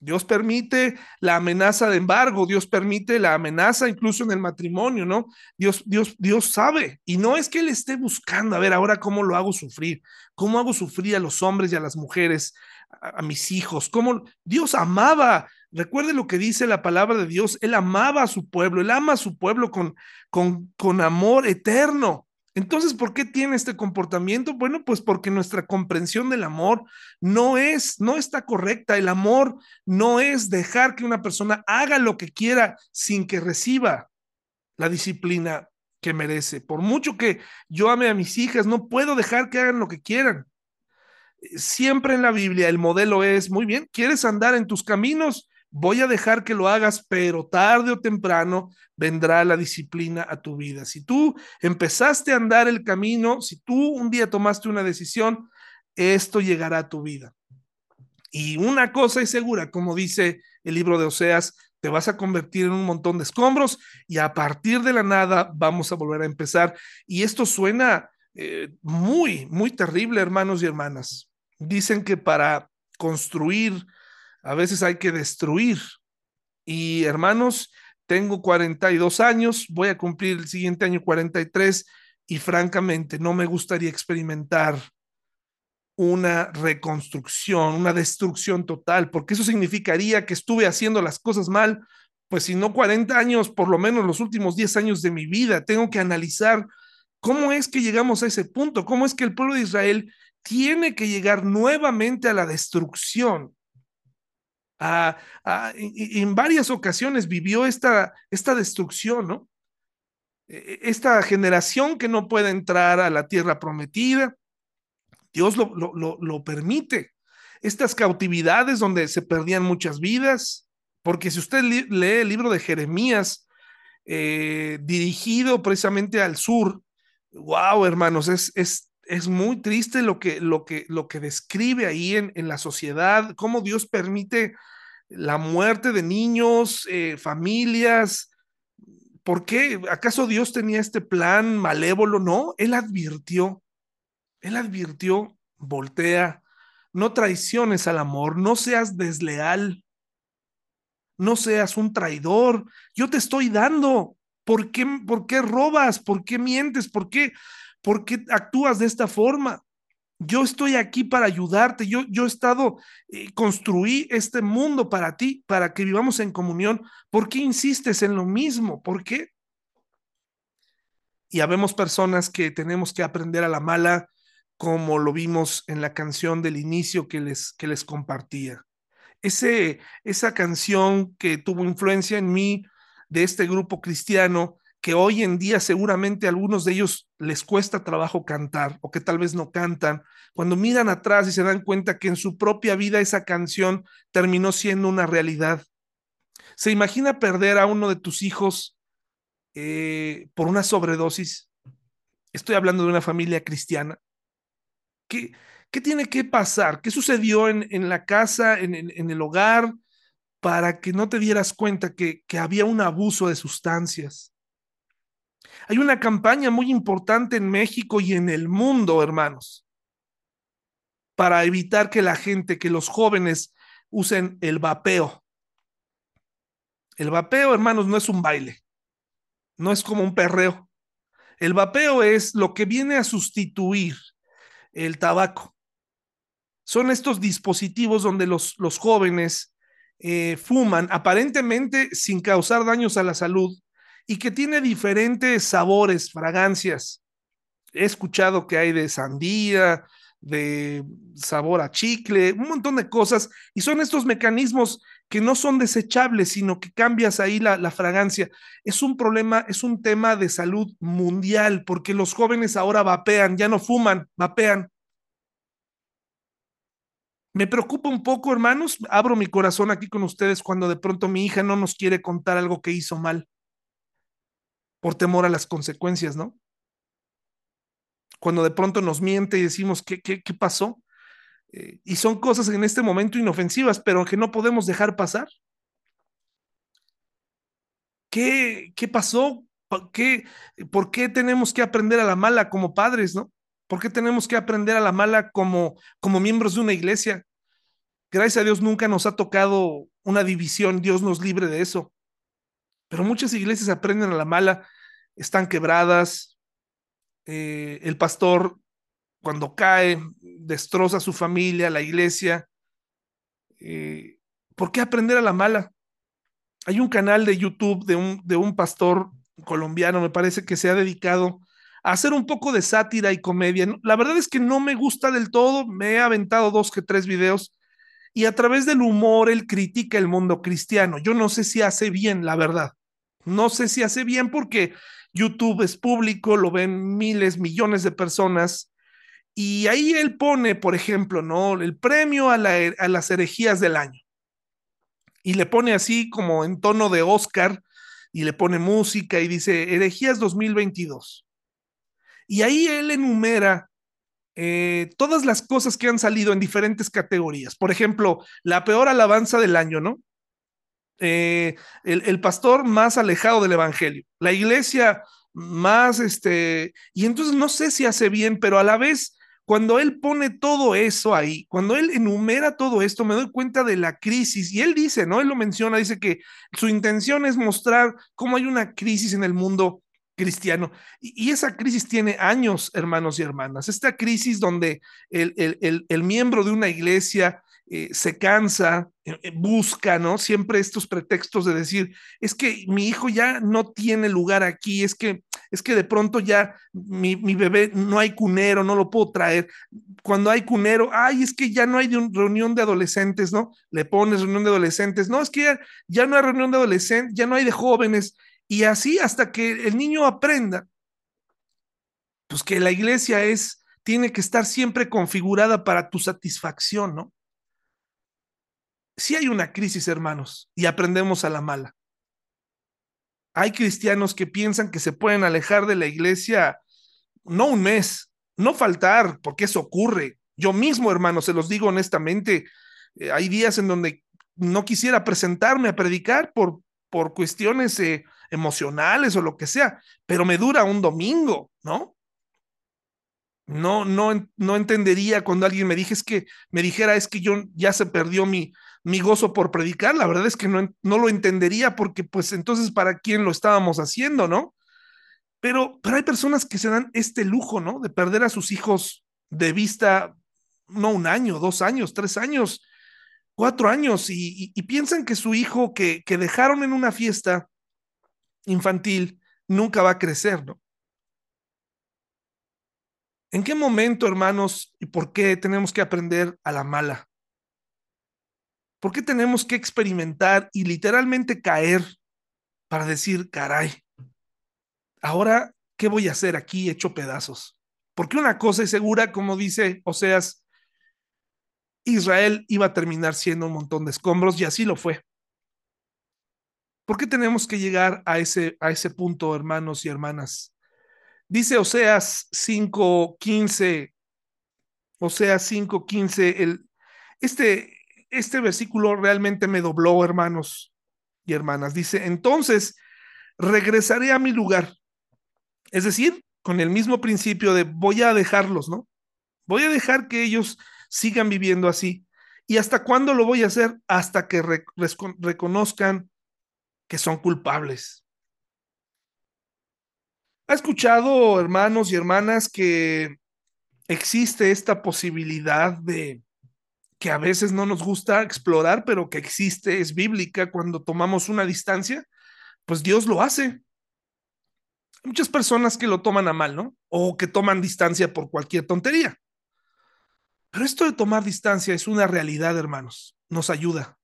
Dios permite la amenaza de embargo, Dios permite la amenaza incluso en el matrimonio, ¿no? Dios, Dios, Dios sabe. Y no es que Él esté buscando, a ver, ahora cómo lo hago sufrir, cómo hago sufrir a los hombres y a las mujeres, a, a mis hijos, cómo Dios amaba Recuerde lo que dice la palabra de Dios. Él amaba a su pueblo, él ama a su pueblo con, con, con amor eterno. Entonces, ¿por qué tiene este comportamiento? Bueno, pues porque nuestra comprensión del amor no es, no está correcta. El amor no es dejar que una persona haga lo que quiera sin que reciba la disciplina que merece. Por mucho que yo ame a mis hijas, no puedo dejar que hagan lo que quieran. Siempre en la Biblia el modelo es, muy bien, ¿quieres andar en tus caminos? Voy a dejar que lo hagas, pero tarde o temprano vendrá la disciplina a tu vida. Si tú empezaste a andar el camino, si tú un día tomaste una decisión, esto llegará a tu vida. Y una cosa es segura, como dice el libro de Oseas, te vas a convertir en un montón de escombros y a partir de la nada vamos a volver a empezar. Y esto suena eh, muy, muy terrible, hermanos y hermanas. Dicen que para construir a veces hay que destruir. Y hermanos, tengo 42 años, voy a cumplir el siguiente año 43 y francamente no me gustaría experimentar una reconstrucción, una destrucción total, porque eso significaría que estuve haciendo las cosas mal, pues si no 40 años, por lo menos los últimos 10 años de mi vida, tengo que analizar cómo es que llegamos a ese punto, cómo es que el pueblo de Israel tiene que llegar nuevamente a la destrucción. En varias ocasiones vivió esta, esta destrucción, ¿no? E, e, esta generación que no puede entrar a la tierra prometida, Dios lo, lo, permite. Estas cautividades donde se perdían muchas vidas, porque si usted lee el libro de Jeremías, eh, dirigido precisamente al sur, wow, hermanos, es, es, es muy triste lo que, lo que, lo que describe ahí en, en la sociedad, cómo Dios permite la muerte de niños, eh, familias. ¿Por qué? ¿Acaso Dios tenía este plan malévolo? No, Él advirtió él advirtió, voltea, no traiciones al amor, no seas desleal, no seas un traidor, yo te estoy dando. ¿Por qué, por qué robas? ¿Por qué mientes? ¿Por qué, ¿Por qué actúas de esta forma? Yo estoy aquí para ayudarte. Yo, yo he estado, eh, construí este mundo para ti, para que vivamos en comunión. ¿Por qué insistes en lo mismo? ¿Por qué? Y habemos personas que tenemos que aprender a la mala como lo vimos en la canción del inicio que les, que les compartía. Ese, esa canción que tuvo influencia en mí de este grupo cristiano, que hoy en día seguramente a algunos de ellos les cuesta trabajo cantar o que tal vez no cantan, cuando miran atrás y se dan cuenta que en su propia vida esa canción terminó siendo una realidad. ¿Se imagina perder a uno de tus hijos eh, por una sobredosis? Estoy hablando de una familia cristiana. ¿Qué, qué tiene que pasar? ¿Qué sucedió en, en la casa, en, en, el hogar, para que no te dieras cuenta que, que había un abuso de sustancias? Hay una campaña muy importante en México y en el mundo, hermanos, para evitar que la gente, que los jóvenes usen el vapeo. El vapeo, hermanos, no es un baile, no es como un perreo. El vapeo es lo que viene a sustituir el tabaco. Son estos dispositivos donde los, los jóvenes eh, fuman aparentemente sin causar daños a la salud y que tiene diferentes sabores, fragancias. He escuchado que hay de sandía, de sabor a chicle, un montón de cosas, y son estos mecanismos que no son desechables, sino que cambias ahí la, la, fragancia. Es un problema, es un tema de salud mundial, porque los jóvenes ahora vapean, ya no fuman, vapean. Me preocupa un poco, hermanos, abro mi corazón aquí con ustedes cuando de pronto mi hija no nos quiere contar algo que hizo mal, por temor a las consecuencias, ¿no? Cuando de pronto nos miente y decimos, ¿qué, qué, qué pasó? Eh, y son cosas en este momento inofensivas, pero que no podemos dejar pasar. ¿Qué, qué pasó? ¿Qué, ¿Por qué tenemos que aprender a la mala como padres, no? ¿Por qué tenemos que aprender a la mala como, como miembros de una iglesia? Gracias a Dios nunca nos ha tocado una división, Dios nos libre de eso. Pero muchas iglesias aprenden a la mala, están quebradas, eh, el pastor cuando cae destroza a su familia, la iglesia. Eh, ¿Por qué aprender a la mala? Hay un canal de YouTube de un, de un pastor colombiano, me parece que se ha dedicado a hacer un poco de sátira y comedia. La verdad es que no me gusta del todo, me he aventado dos que tres videos y a través del humor él critica el mundo cristiano. Yo no sé si hace bien, la verdad. No sé si hace bien porque YouTube es público, lo ven miles, millones de personas. Y ahí él pone, por ejemplo, ¿no? El premio a, las herejías del año. Y le pone así como en tono de Oscar y le pone música y dice herejías 2022. Y ahí él enumera eh, todas las cosas que han salido en diferentes categorías. Por ejemplo, la peor alabanza del año, ¿no? Eh, el, el, pastor más alejado del evangelio, la iglesia más, este, y entonces no sé si hace bien, pero a la vez, cuando él pone todo eso ahí, cuando él enumera todo esto, me doy cuenta de la crisis, y él dice, ¿no? Él lo menciona, dice que su intención es mostrar cómo hay una crisis en el mundo cristiano. Y, esa crisis tiene años, hermanos y hermanas. Esta crisis donde el, el, el, el miembro de una iglesia eh, se cansa, eh, eh, busca, ¿no? Siempre estos pretextos de decir, es que mi hijo ya no tiene lugar aquí, es que, es que de pronto ya mi, mi bebé no hay cunero, no lo puedo traer. Cuando hay cunero, ay, es que ya no hay de un, reunión de adolescentes, ¿no? Le pones reunión de adolescentes, no, es que ya, ya no hay reunión de adolescentes, ya no hay de jóvenes, y así hasta que el niño aprenda, pues que la iglesia es, tiene que estar siempre configurada para tu satisfacción, ¿no? Si hay una crisis, hermanos, y aprendemos a la mala. Hay cristianos que piensan que se pueden alejar de la iglesia no un mes, no faltar, porque eso ocurre. Yo mismo, hermanos, se los digo honestamente, eh, hay días en donde no quisiera presentarme a predicar por, por cuestiones eh, emocionales o lo que sea, pero me dura un domingo, ¿no? No, no, no entendería cuando alguien me dije, es que me dijera, es que yo ya se perdió mi, mi gozo por predicar. La verdad es que no, no lo entendería porque pues entonces para quién lo estábamos haciendo, ¿no? Pero, pero hay personas que se dan este lujo, ¿no? De perder a sus hijos de vista, no un año, dos años, tres años, cuatro años, y, piensan que su hijo que, que dejaron en una fiesta infantil nunca va a crecer, ¿no? ¿En qué momento, hermanos, y por qué tenemos que aprender a la mala? ¿Por qué tenemos que experimentar y literalmente caer para decir, caray, ahora, ¿qué voy a hacer aquí hecho pedazos? Porque una cosa es segura, como dice Oseas, Israel iba a terminar siendo un montón de escombros y así lo fue. ¿Por qué tenemos que llegar a ese, a ese punto, hermanos y hermanas? Dice Oseas 5.15, Oseas 5.15, el, este, este versículo realmente me dobló, hermanos y hermanas. Dice, entonces regresaré a mi lugar. Es decir, con el mismo principio de voy a dejarlos, ¿no? Voy a dejar que ellos sigan viviendo así. ¿Y hasta cuándo lo voy a hacer? Hasta que re reconozcan que son culpables. ¿Ha escuchado, hermanos y hermanas, que existe esta posibilidad de que a veces no nos gusta explorar, pero que existe, es bíblica cuando tomamos una distancia, pues Dios lo hace. Hay muchas personas que lo toman a mal, ¿no? O que toman distancia por cualquier tontería. Pero esto de tomar distancia es una realidad, hermanos. Nos ayuda.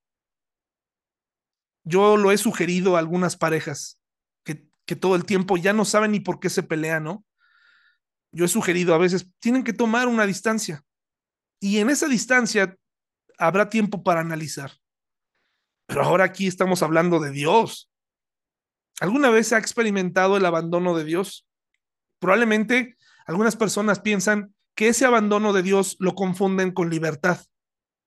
Yo lo he sugerido a algunas parejas que, que todo el tiempo ya no saben ni por qué se pelean, ¿no? Yo he sugerido a veces, tienen que tomar una distancia. Y en esa distancia habrá tiempo para analizar. Pero ahora aquí estamos hablando de Dios. ¿Alguna vez ha experimentado el abandono de Dios? Probablemente algunas personas piensan que ese abandono de Dios lo confunden con libertad.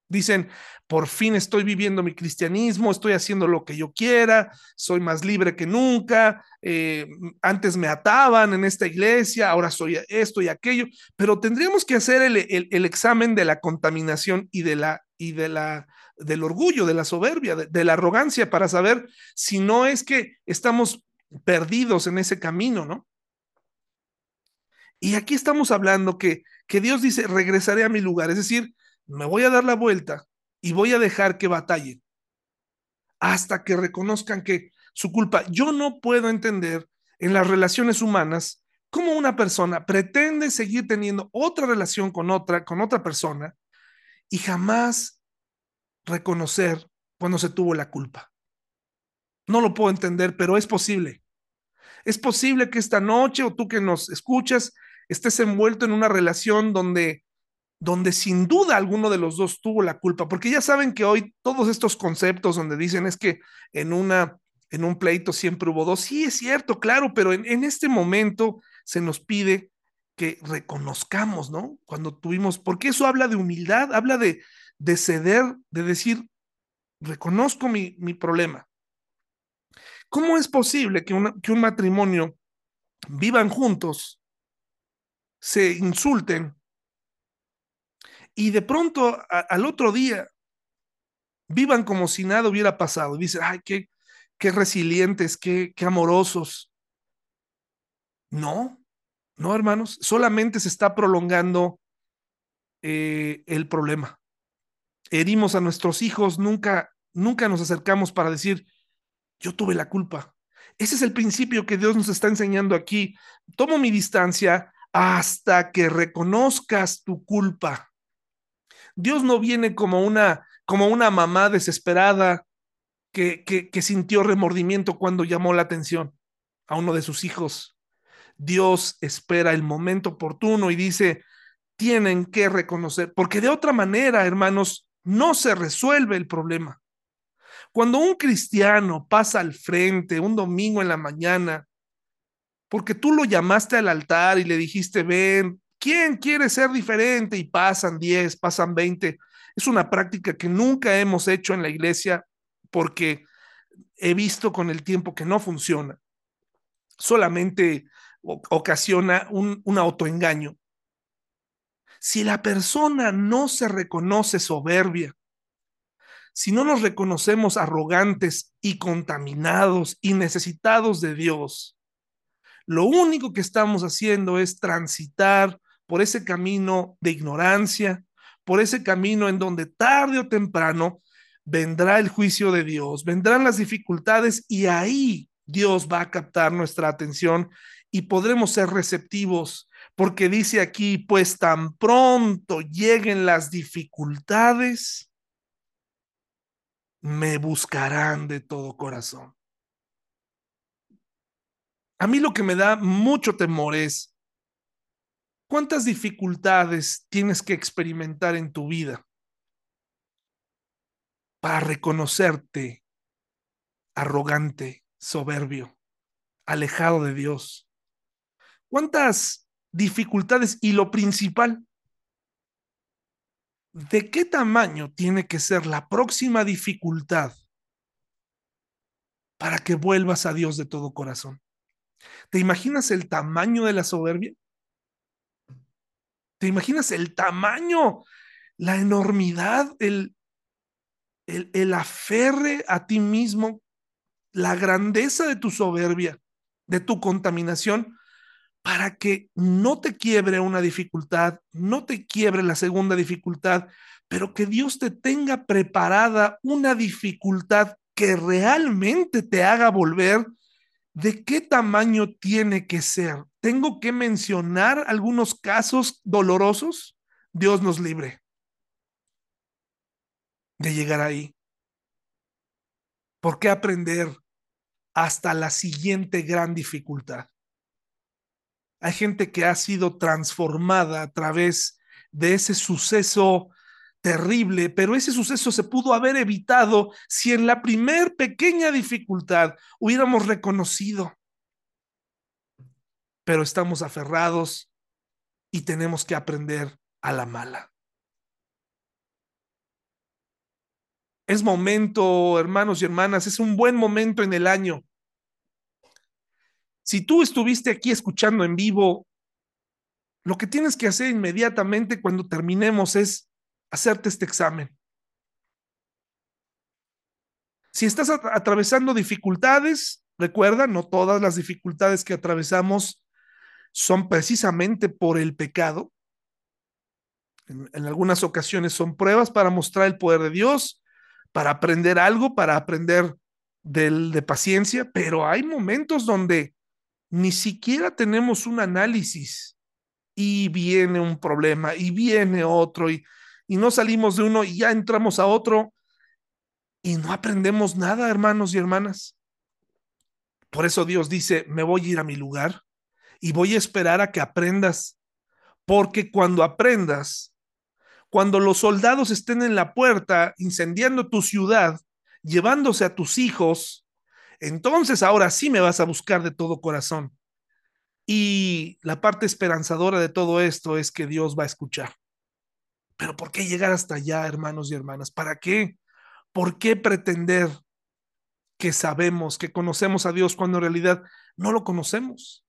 Dicen, por fin estoy viviendo mi cristianismo, estoy haciendo lo que yo quiera, soy más libre que nunca, eh, antes me ataban en esta iglesia, ahora soy esto y aquello, pero tendríamos que hacer el, el, el examen de la contaminación y de la y de la, del orgullo, de la soberbia, de, la arrogancia, para saber si no es que estamos perdidos en ese camino, ¿no? Y aquí estamos hablando que, que Dios dice, regresaré a mi lugar, es decir, me voy a dar la vuelta y voy a dejar que batallen hasta que reconozcan que su culpa, yo no puedo entender en las relaciones humanas cómo una persona pretende seguir teniendo otra relación con otra, con otra persona y jamás reconocer cuando se tuvo la culpa. No lo puedo entender, pero es posible. Es posible que esta noche o tú que nos escuchas estés envuelto en una relación donde donde sin duda alguno de los dos tuvo la culpa, porque ya saben que hoy todos estos conceptos donde dicen es que en una en un pleito siempre hubo dos, sí es cierto, claro, pero en, en este momento se nos pide que reconozcamos, ¿no? Cuando tuvimos, porque eso habla de humildad, habla de, de ceder, de decir, reconozco mi, mi problema, ¿Cómo es posible que, que un matrimonio vivan juntos, se insulten y de pronto al otro día vivan como si nada hubiera pasado? Y dicen, ay, qué, qué resilientes, qué, qué amorosos. No, no, hermanos, solamente se está prolongando eh, el problema. Herimos a nuestros hijos, nunca, nunca nos acercamos para decir, yo tuve la culpa. Ese es el principio que Dios nos está enseñando aquí. Tomo mi distancia hasta que reconozcas tu culpa. Dios no viene como una, como una mamá desesperada que, que, que sintió remordimiento cuando llamó la atención a uno de sus hijos. Dios espera el momento oportuno y dice, tienen que reconocer, porque de otra manera, hermanos, no se resuelve el problema. Cuando un cristiano pasa al frente un domingo en la mañana, porque tú lo llamaste al altar y le dijiste, ven, ¿quién quiere ser diferente? Y pasan 10, pasan 20. Es una práctica que nunca hemos hecho en la iglesia porque he visto con el tiempo que no funciona. Solamente ocasiona un, un autoengaño. Si la persona no se reconoce soberbia, si no nos reconocemos arrogantes y contaminados y necesitados de Dios, lo único que estamos haciendo es transitar por ese camino de ignorancia, por ese camino en donde tarde o temprano vendrá el juicio de Dios, vendrán las dificultades y ahí Dios va a captar nuestra atención y podremos ser receptivos, porque dice aquí, pues tan pronto lleguen las dificultades, me buscarán de todo corazón. A mí lo que me da mucho temor es, ¿cuántas dificultades tienes que experimentar en tu vida para reconocerte arrogante, soberbio, alejado de Dios? ¿Cuántas dificultades? Y lo principal, ¿de qué tamaño tiene que ser la próxima dificultad para que vuelvas a Dios de todo corazón? ¿Te imaginas el tamaño de la soberbia? ¿Te imaginas el tamaño, la enormidad, el, el, el aferre a ti mismo, la grandeza de tu soberbia, de tu contaminación? Para que no te quiebre una dificultad, no te quiebre la segunda dificultad, pero que Dios te tenga preparada una dificultad que realmente te haga volver. ¿De qué tamaño tiene que ser? ¿Tengo que mencionar algunos casos dolorosos? Dios nos libre de llegar ahí. ¿Por qué aprender hasta la siguiente gran dificultad? Hay gente que ha sido transformada a través de ese suceso terrible, pero ese suceso se pudo haber evitado si en la primer pequeña dificultad hubiéramos reconocido. Pero estamos aferrados y tenemos que aprender a la mala. Es momento, hermanos y hermanas, es un buen momento en el año si tú estuviste aquí escuchando en vivo, lo que tienes que hacer inmediatamente cuando terminemos es hacerte este examen. Si estás atravesando dificultades, recuerda, no todas las dificultades que atravesamos son precisamente por el pecado. En, algunas ocasiones son pruebas para mostrar el poder de Dios, para aprender algo, para aprender de paciencia, pero hay momentos donde ni siquiera tenemos un análisis y viene un problema y viene otro y, y no salimos de uno y ya entramos a otro y no aprendemos nada, hermanos y hermanas. Por eso Dios dice, me voy a ir a mi lugar y voy a esperar a que aprendas, porque cuando aprendas, cuando los soldados estén en la puerta incendiando tu ciudad, llevándose a tus hijos, entonces ahora sí me vas a buscar de todo corazón. Y la parte esperanzadora de todo esto es que Dios va a escuchar. Pero ¿por qué llegar hasta allá, hermanos y hermanas? ¿Para qué? ¿Por qué pretender que sabemos, que conocemos a Dios cuando en realidad no lo conocemos.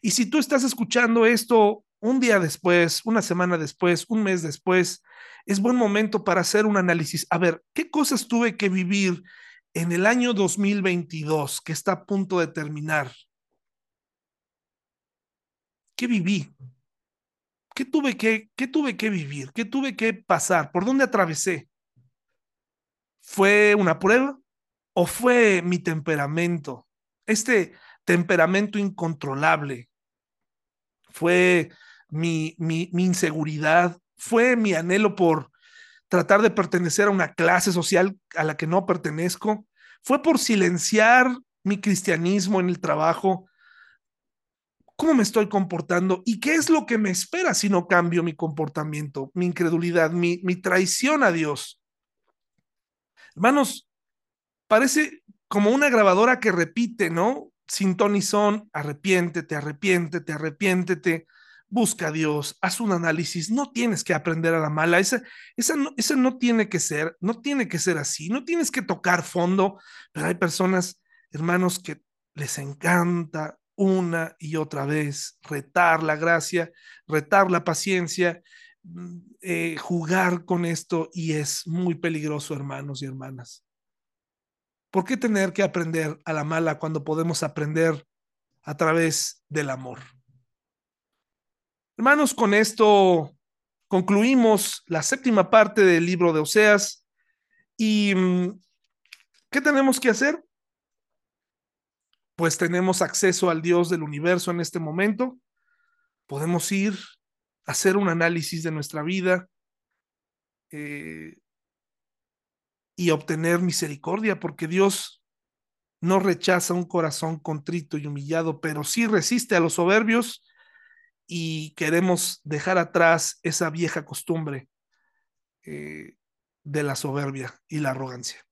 Y si tú estás escuchando esto un día después, una semana después, un mes después, es buen momento para hacer un análisis. A ver, ¿qué cosas tuve que vivir en el año 2022 que está a punto de terminar? ¿Qué viví? ¿Qué tuve que, qué tuve que vivir? ¿Qué tuve que pasar? ¿Por dónde atravesé? ¿Fue una prueba o fue mi temperamento? Este temperamento incontrolable. Fue mi, mi, mi inseguridad, fue mi anhelo por tratar de pertenecer a una clase social a la que no pertenezco, fue por silenciar mi cristianismo en el trabajo, cómo me estoy comportando y qué es lo que me espera si no cambio mi comportamiento, mi incredulidad, mi, mi traición a Dios. Hermanos, parece como una grabadora que repite, ¿no? Sin ton y son, arrepiéntete, arrepiéntete, arrepiéntete, busca a Dios, haz un análisis, no tienes que aprender a la mala, esa, esa, no, esa no tiene que ser, no tiene que ser así, no tienes que tocar fondo, pero hay personas, hermanos, que les encanta una y otra vez retar la gracia, retar la paciencia, mm, eh, jugar con esto y es muy peligroso, hermanos y hermanas. ¿Por qué tener que aprender a la mala cuando podemos aprender a través del amor? Hermanos, con esto concluimos la séptima parte del libro de Oseas. ¿Y mm, qué tenemos que hacer? Pues tenemos acceso al Dios del universo en este momento. Podemos ir a hacer un análisis de nuestra vida eh, y obtener misericordia, porque Dios no rechaza un corazón contrito y humillado, pero sí resiste a los soberbios y queremos dejar atrás esa vieja costumbre eh, de la soberbia y la arrogancia.